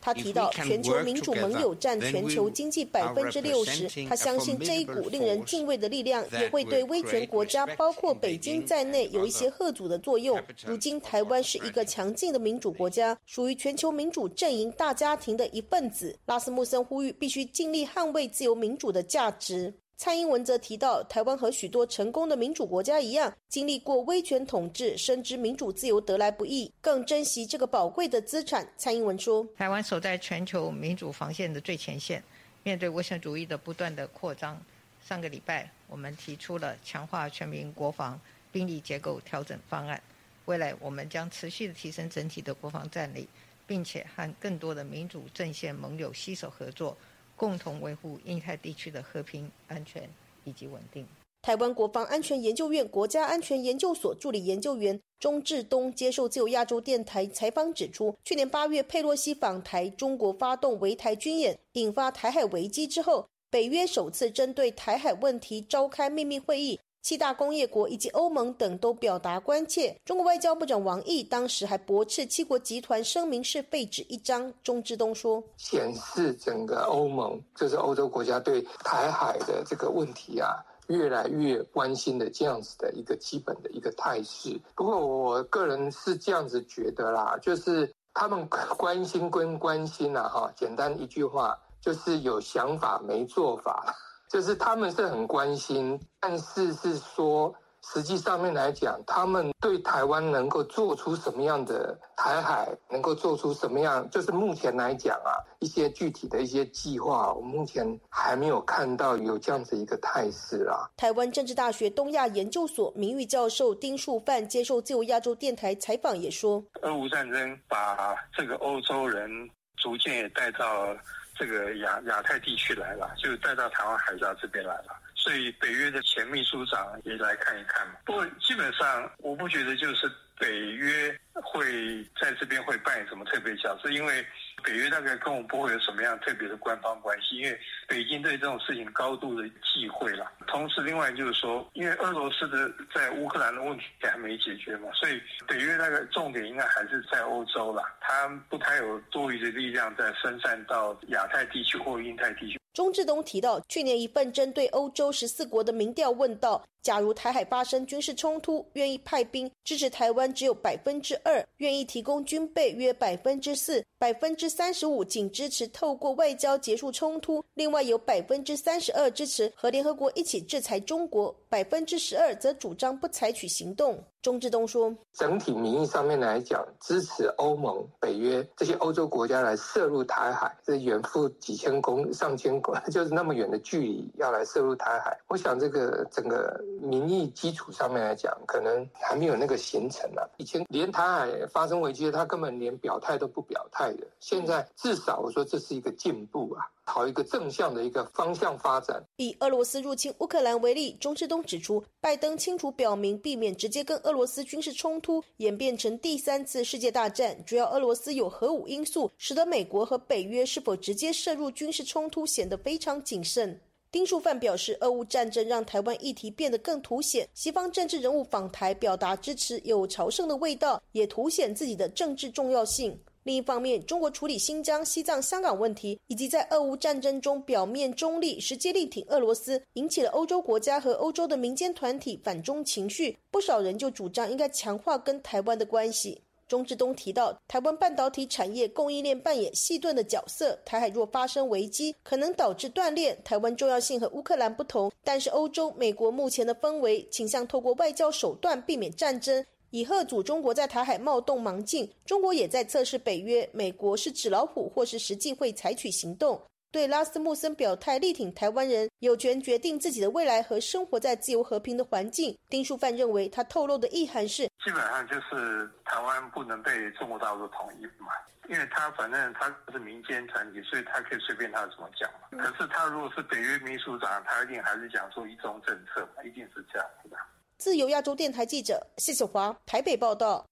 S27: 他提到，全球民主盟友占全球经济百分之六十。他相信这一股令人敬畏的力量也会对威权国家，包括北京在内，有一些贺阻的作用。如今，台湾是一个强劲的民主国家，属于全球民主阵营大家庭的一份子。拉斯穆森呼吁，必须尽力捍卫自由民主的价值。蔡英文则提到，台湾和许多成功的民主国家一样，经历过威权统治，深知民主自由得来不易，更珍惜这个宝贵的资产。蔡英文说：“
S29: 台湾守在全球民主防线的最前线，面对威权主义的不断的扩张。上个礼拜，我们提出了强化全民国防兵力结构调整方案。未来，我们将持续的提升整体的国防战力，并且和更多的民主阵线盟友携手合作。”共同维护印太地区的和平、安全以及稳定。
S27: 台湾国防安全研究院国家安全研究所助理研究员钟志东接受自由亚洲电台采访指出，去年八月佩洛西访台，中国发动围台军演，引发台海危机之后，北约首次针对台海问题召开秘密会议。七大工业国以及欧盟等都表达关切。中国外交部长王毅当时还驳斥七国集团声明是废纸一张。钟志东说：“
S30: 显示整个欧盟，就是欧洲国家对台海的这个问题啊，越来越关心的这样子的一个基本的一个态势。不过我个人是这样子觉得啦，就是他们关心归关心呐，哈，简单一句话就是有想法没做法。”就是他们是很关心，但是是说，实际上面来讲，他们对台湾能够做出什么样的台海，能够做出什么样，就是目前来讲啊，一些具体的一些计划，我目前还没有看到有这样子一个态势啊。
S27: 台湾政治大学东亚研究所名誉教授丁树范接受自由亚洲电台采访也说，
S31: 俄乌战争把这个欧洲人逐渐也带到。这个亚亚太地区来了，就带到台湾海峡这边来了，所以北约的前秘书长也来看一看嘛。不过基本上，我不觉得就是北约会在这边会扮演什么特别角色，因为。北约大概跟我们不会有什么样特别的官方关系，因为北京对这种事情高度的忌讳了。同时，另外就是说，因为俄罗斯的在乌克兰的问题还没解决嘛，所以北约大概重点应该还是在欧洲了，它不太有多余的力量在分散到亚太地区或印太地区。
S27: 钟志东提到，去年一份针对欧洲十四国的民调问到，假如台海发生军事冲突，愿意派兵支持台湾只有百分之二，愿意提供军备约百分之四，百分之三十五仅支持透过外交结束冲突，另外有百分之三十二支持和联合国一起制裁中国，百分之十二则主张不采取行动。钟志东说：“
S30: 整体民意上面来讲，支持欧盟、北约这些欧洲国家来涉入台海，这远赴几千公、上千公，就是那么远的距离要来涉入台海。我想这个整个民意基础上面来讲，可能还没有那个形成啊。以前连台海发生危机，他根本连表态都不表态的。现在至少我说这是一个进步啊。”朝一个正向的一个方向发展。
S27: 以俄罗斯入侵乌克兰为例，钟志东指出，拜登清楚表明，避免直接跟俄俄罗斯军事冲突演变成第三次世界大战，主要俄罗斯有核武因素，使得美国和北约是否直接涉入军事冲突显得非常谨慎。丁树范表示，俄乌战争让台湾议题变得更凸显，西方政治人物访台表达支持有朝圣的味道，也凸显自己的政治重要性。另一方面，中国处理新疆、西藏、香港问题，以及在俄乌战争中表面中立、实际力挺俄罗斯，引起了欧洲国家和欧洲的民间团体反中情绪。不少人就主张应该强化跟台湾的关系。钟志东提到，台湾半导体产业供应链扮演细盾的角色，台海若发生危机，可能导致断裂。台湾重要性和乌克兰不同，但是欧洲、美国目前的氛围倾向透过外交手段避免战争。以贺阻中国在台海冒动盲进，中国也在测试北约、美国是纸老虎，或是实际会采取行动。对拉斯穆森表态力挺台湾人有权决定自己的未来和生活在自由和平的环境。丁书范认为，他透露的意涵是，
S31: 基本上就是台湾不能被中国大陆统一嘛，因为他反正他是民间团体，所以他可以随便他怎么讲嘛。可是他如果是北约秘书长，他一定还是讲出一中政策嘛，一定是这样子的。
S27: 自由亚洲电台记者谢小华台北报道。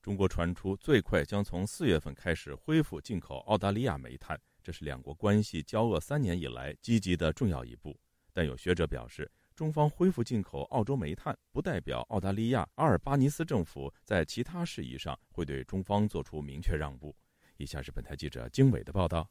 S1: 中国传出最快将从四月份开始恢复进口澳大利亚煤炭，这是两国关系交恶三年以来积极的重要一步。但有学者表示，中方恢复进口澳洲煤炭，不代表澳大利亚阿尔巴尼斯政府在其他事宜上会对中方做出明确让步。以下是本台记者经纬的报道。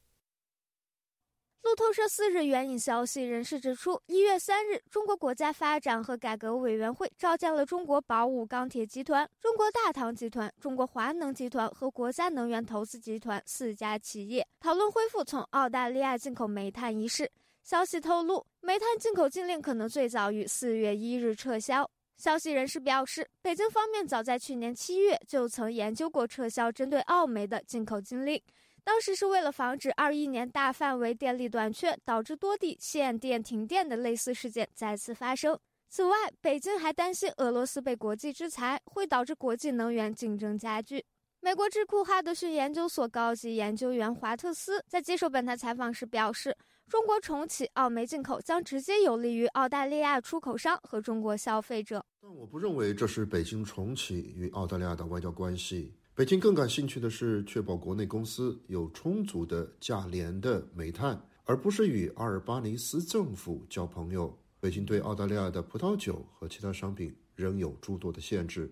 S32: 路透社四日援引消息人士指出，一月三日，中国国家发展和改革委员会召见了中国宝武钢铁集团、中国大唐集团、中国华能集团和国家能源投资集团四家企业，讨论恢复从澳大利亚进口煤炭一事。消息透露，煤炭进口禁令可能最早于四月一日撤销。消息人士表示，北京方面早在去年七月就曾研究过撤销针对澳煤的进口禁令。当时是为了防止二一年大范围电力短缺导致多地限电停电的类似事件再次发生。此外，北京还担心俄罗斯被国际制裁会导致国际能源竞争加剧。美国智库哈德逊研究所高级研究员华特斯在接受本台采访时表示，中国重启澳煤进口将直接有利于澳大利亚出口商和中国消费者。
S33: 但我不认为这是北京重启与澳大利亚的外交关系。北京更感兴趣的是确保国内公司有充足的价廉的煤炭，而不是与阿尔巴尼斯政府交朋友。北京对澳大利亚的葡萄酒和其他商品仍有诸多的限制。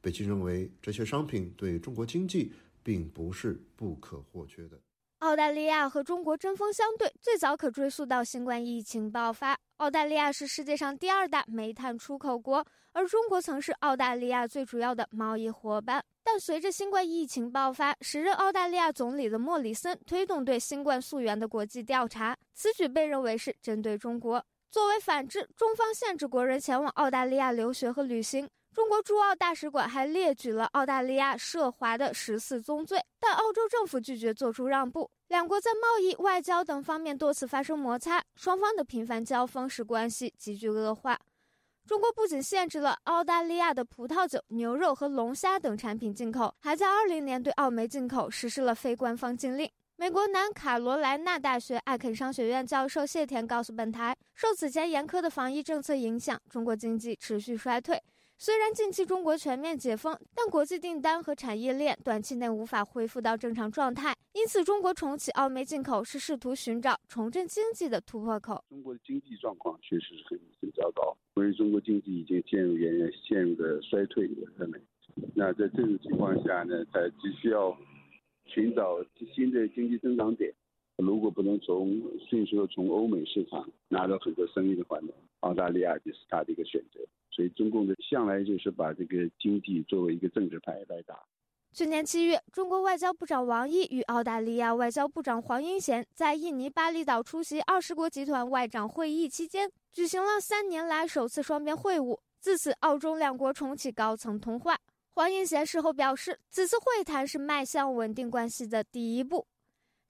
S33: 北京认为这些商品对中国经济并不是不可或缺的。
S32: 澳大利亚和中国针锋相对，最早可追溯到新冠疫情爆发。澳大利亚是世界上第二大煤炭出口国，而中国曾是澳大利亚最主要的贸易伙伴。但随着新冠疫情爆发，时任澳大利亚总理的莫里森推动对新冠溯源的国际调查，此举被认为是针对中国。作为反制，中方限制国人前往澳大利亚留学和旅行。中国驻澳大使馆还列举了澳大利亚涉华的十四宗罪，但澳洲政府拒绝做出让步。两国在贸易、外交等方面多次发生摩擦，双方的频繁交锋使关系急剧恶化。中国不仅限制了澳大利亚的葡萄酒、牛肉和龙虾等产品进口，还在二零年对澳煤进口实施了非官方禁令。美国南卡罗来纳大学艾肯商学院教授谢田告诉本台，受此前严苛的防疫政策影响，中国经济持续衰退。虽然近期中国全面解封，但国际订单和产业链短期内无法恢复到正常状态。因此，中国重启澳煤进口是试图寻找重振经济的突破口。
S34: 中国的经济状况确实是很很糟糕。因为中国经济已经陷入远远陷入的衰退的上面，那在这种情况下呢，它只需要寻找新的经济增长点。如果不能从迅速从欧美市场拿到很多生意的话呢，澳大利亚就是它的一个选择。所以中共的向来就是把这个经济作为一个政治牌来打。
S32: 去年七月，中国外交部长王毅与澳大利亚外交部长黄英贤在印尼巴厘岛出席二十国集团外长会议期间，举行了三年来首次双边会晤。自此，澳中两国重启高层通话。黄英贤事后表示，此次会谈是迈向稳定关系的第一步。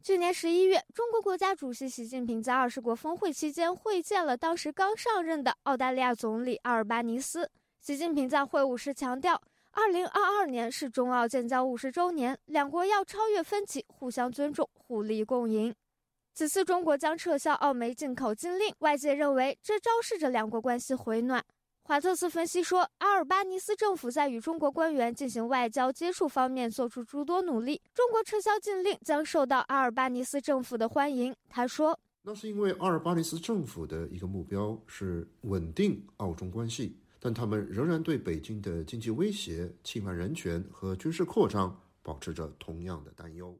S32: 去年十一月，中国国家主席习近平在二十国峰会期间会见了当时刚上任的澳大利亚总理阿尔巴尼斯。习近平在会晤时强调。二零二二年是中澳建交五十周年，两国要超越分歧，互相尊重，互利共赢。此次中国将撤销澳煤进口禁令，外界认为这昭示着两国关系回暖。华特斯分析说，阿尔巴尼斯政府在与中国官员进行外交接触方面做出诸多努力，中国撤销禁令将受到阿尔巴尼斯政府的欢迎。他说：“
S33: 那是因为阿尔巴尼斯政府的一个目标是稳定澳中关系。”但他们仍然对北京的经济威胁、侵犯人权和军事扩张保持着同样的担忧。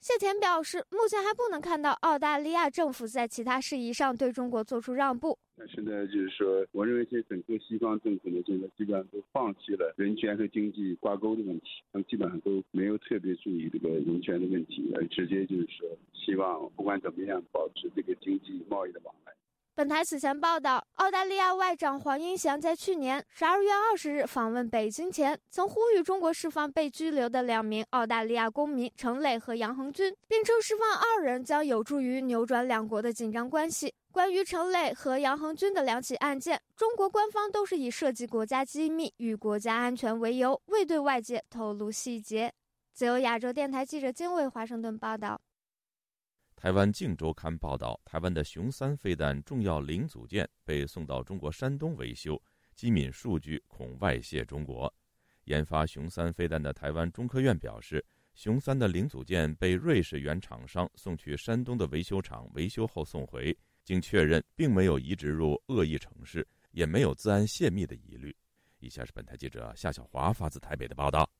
S32: 谢田表示，目前还不能看到澳大利亚政府在其他事宜上对中国做出让步。
S34: 但是呢，就是说，我认为现在整个西方政府呢，现在基本上都放弃了人权和经济挂钩的问题，他们基本上都没有特别注意这个人权的问题，而直接就是说，希望不管怎么样，保持这个经济贸易的往来。
S32: 本台此前报道，澳大利亚外长黄英祥在去年十二月二十日访问北京前，曾呼吁中国释放被拘留的两名澳大利亚公民程磊和杨恒军，并称释放二人将有助于扭转两国的紧张关系。关于程磊和杨恒军的两起案件，中国官方都是以涉及国家机密与国家安全为由，未对外界透露细节。自由亚洲电台记者金卫华盛顿报道。
S1: 台湾《镜周刊》报道，台湾的雄三飞弹重要零组件被送到中国山东维修，机敏数据恐外泄中国。研发雄三飞弹的台湾中科院表示，雄三的零组件被瑞士原厂商送去山东的维修厂维修后送回，经确认并没有移植入恶意城市，也没有自安泄密的疑虑。以下是本台记者夏小华发自台北的报道。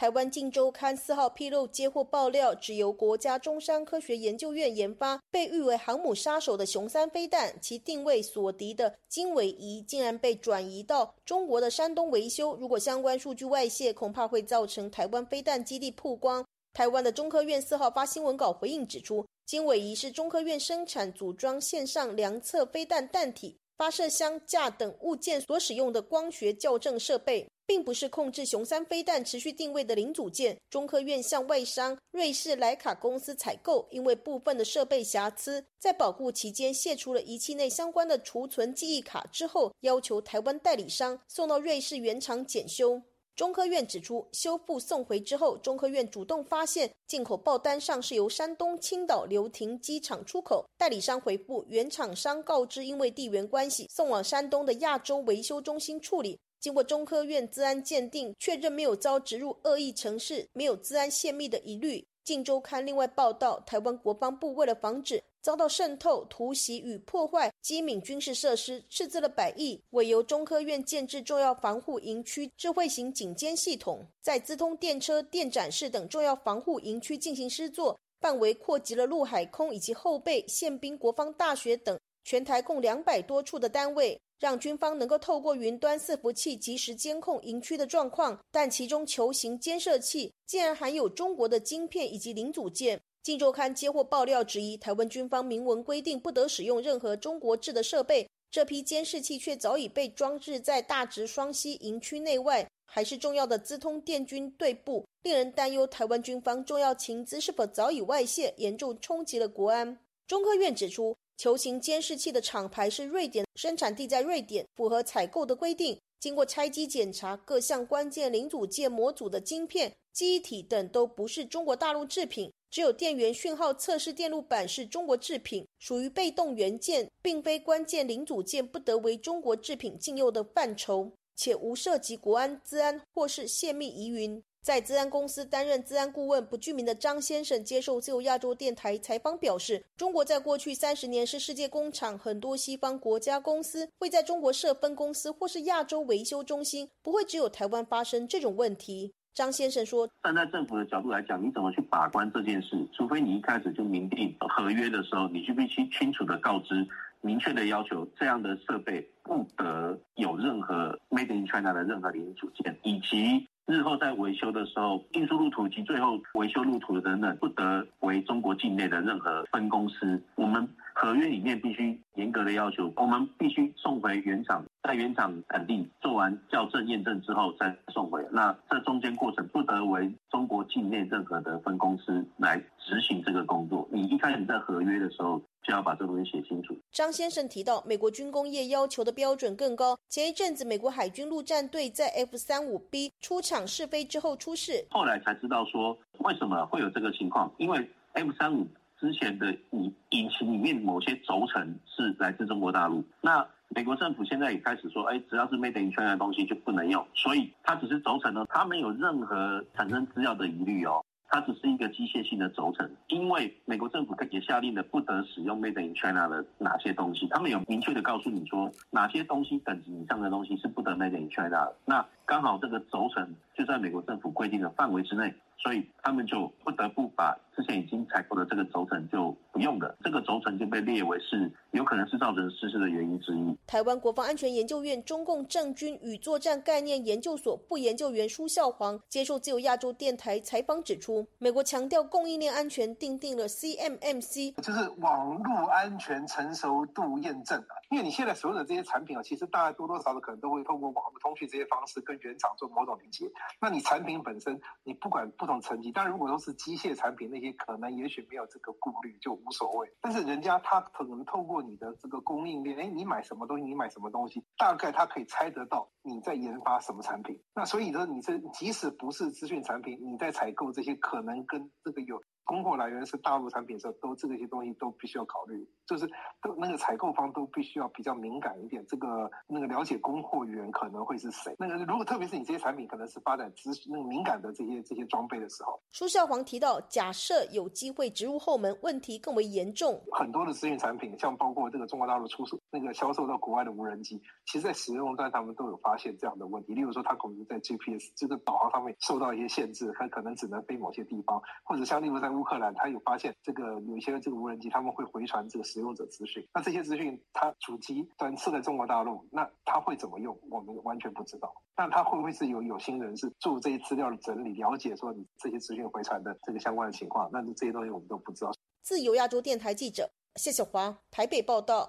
S27: 台湾《镜周刊》四号披露接获爆料，指由国家中山科学研究院研发、被誉为航母杀手的雄三飞弹，其定位所敌的经纬仪竟然被转移到中国的山东维修。如果相关数据外泄，恐怕会造成台湾飞弹基地曝光。台湾的中科院四号发新闻稿回应指出，经纬仪是中科院生产组装线上量测飞弹弹体、发射箱架等物件所使用的光学校正设备。并不是控制雄三飞弹持续定位的零组件。中科院向外商瑞士莱卡公司采购，因为部分的设备瑕疵，在保护期间卸除了仪器内相关的储存记忆卡之后，要求台湾代理商送到瑞士原厂检修。中科院指出，修复送回之后，中科院主动发现进口报单上是由山东青岛流亭机场出口，代理商回复原厂商告知，因为地缘关系，送往山东的亚洲维修中心处理。经过中科院资安鉴定，确认没有遭植入恶意城市，没有资安泄密的疑虑。镜周刊另外报道，台湾国防部为了防止遭到渗透、突袭与破坏机敏军事设施，斥资了百亿，委由中科院建制重要防护营区智慧型警监系统，在资通电车、电展示等重要防护营区进行施作，范围扩及了陆海空以及后备宪兵国防大学等全台共两百多处的单位。让军方能够透过云端伺服器及时监控营区的状况，但其中球形监视器竟然含有中国的晶片以及零组件。镜周刊接获爆料，质疑台湾军方明文规定不得使用任何中国制的设备，这批监视器却早已被装置在大直双溪营区内外，还是重要的资通电军队部，令人担忧台湾军方重要情资是否早已外泄，严重冲击了国安。中科院指出。球形监视器的厂牌是瑞典，生产地在瑞典，符合采购的规定。经过拆机检查，各项关键零组件模组的晶片、记忆体等都不是中国大陆制品，只有电源讯号测试电路板是中国制品，属于被动元件，并非关键零组件，不得为中国制品禁用的范畴，且无涉及国安、资安或是泄密疑云。在资安公司担任资安顾问不具名的张先生接受自由亚洲电台采访表示，中国在过去三十年是世界工厂，很多西方国家公司会在中国设分公司或是亚洲维修中心，不会只有台湾发生这种问题。张先生说：“
S35: 站在政府的角度来讲，你怎么去把关这件事？除非你一开始就明定合约的时候，你就必须清楚的告知，明确的要求这样的设备不得有任何 Made in China 的任何零组件，以及。”日后在维修的时候，运输路途及最后维修路途等等，不得为中国境内的任何分公司。我们合约里面必须严格的要求，我们必须送回原厂，在原厂肯定做完校正验证之后再送回。那这中间过程不得为中国境内任何的分公司来执行这个工作。你一开始在合约的时候。就要把这东西写清楚。
S27: 张先生提到，美国军工业要求的标准更高。前一阵子，美国海军陆战队在 F 三五 B 出厂试飞之后出事，
S35: 后来才知道说为什么会有这个情况，因为 F 三五之前的引引擎里面某些轴承是来自中国大陆。那美国政府现在也开始说，哎，只要是 Made in China 的东西就不能用，所以它只是轴承呢，它没有任何产生资料的疑虑哦。它只是一个机械性的轴承，因为美国政府也下令了不得使用 Made in China 的哪些东西，他们有明确的告诉你说哪些东西等级以上的东西是不得 Made in China。那刚好这个轴承就在美国政府规定的范围之内。所以他们就不得不把之前已经采购的这个轴承就不用的，这个轴承就被列为是有可能是造成失事的原因之一。
S27: 台湾国防安全研究院中共政军与作战概念研究所副研究员舒孝煌接受自由亚洲电台采访指出，美国强调供应链安全，定定了 CMMC，
S36: 就是网络安全成熟度验证啊。因为你现在所有的这些产品啊，其实大家多多少少可能都会通过网络通讯这些方式跟原厂做某种连接。那你产品本身，你不管不同层级，但如果都是机械产品，那些可能也许没有这个顾虑，就无所谓。但是人家他可能透过你的这个供应链，哎，你买什么东西，你买什么东西，大概他可以猜得到你在研发什么产品。那所以呢，你这即使不是资讯产品，你在采购这些可能跟这个有供货来源是大陆产品的时候，都这些东西都必须要考虑，就是都那个采购方都必须要比较敏感一点。这个那个了解供货源可能会是谁？那个如果特别是你这些产品可能是发展资那个敏感的这些这些装备的时候，
S27: 舒孝煌提到，假设有机会植入后门，问题更为严重。
S36: 很多的资讯产品，像包括这个中国大陆出售那个销售到国外的无人机，其实在使用端他们都有发现这样的问题。例如说，它可能在 GPS 这个导航上面受到一些限制，它可能只能飞某些地方，或者像例如在乌克兰，他有发现这个有一些这个无人机，他们会回传这个使用者资讯。那这些资讯，它主机端设在中国大陆，那它会怎么用？我们完全不知道。那它会不会是有有心人是做这些资料的整理，了解说你这些资讯回传的这个相关的情况？那这些东西我们都不知道。
S27: 自由亚洲电台记者谢小华台北报道。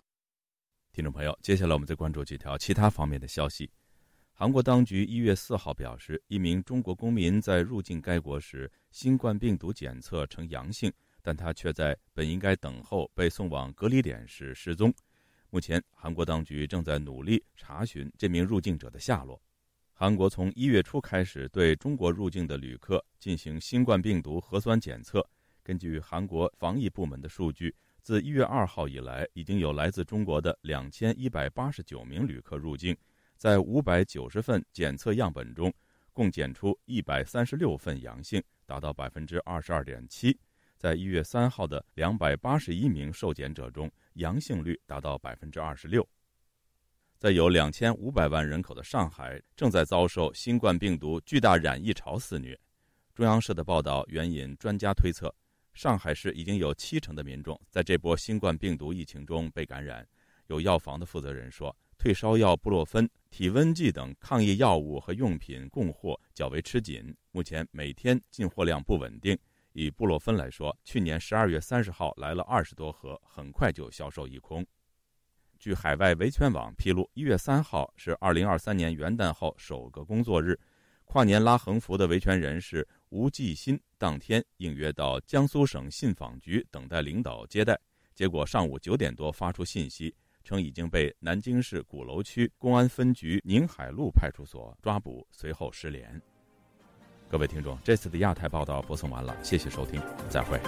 S1: 听众朋友，接下来我们再关注几条其他方面的消息。韩国当局一月四号表示，一名中国公民在入境该国时，新冠病毒检测呈阳性，但他却在本应该等候被送往隔离点时失踪。目前，韩国当局正在努力查询这名入境者的下落。韩国从一月初开始对中国入境的旅客进行新冠病毒核酸检测。根据韩国防疫部门的数据，自一月二号以来，已经有来自中国的两千一百八十九名旅客入境。在五百九十份检测样本中，共检出一百三十六份阳性，达到百分之二十二点七。在一月三号的两百八十一名受检者中，阳性率达到百分之二十六。在有两千五百万人口的上海，正在遭受新冠病毒巨大染疫潮肆虐。中央社的报道援引专家推测，上海市已经有七成的民众在这波新冠病毒疫情中被感染。有药房的负责人说。退烧药布洛芬、体温计等抗疫药物和用品供货较为吃紧，目前每天进货量不稳定。以布洛芬来说，去年十二月三十号来了二十多盒，很快就销售一空。据海外维权网披露，一月三号是二零二三年元旦后首个工作日，跨年拉横幅的维权人士吴继新当天应约到江苏省信访局等待领导接待，结果上午九点多发出信息。称已经被南京市鼓楼区公安分局宁海路派出所抓捕，随后失联。各位听众，这次的亚太报道播送完了，谢谢收听，再会。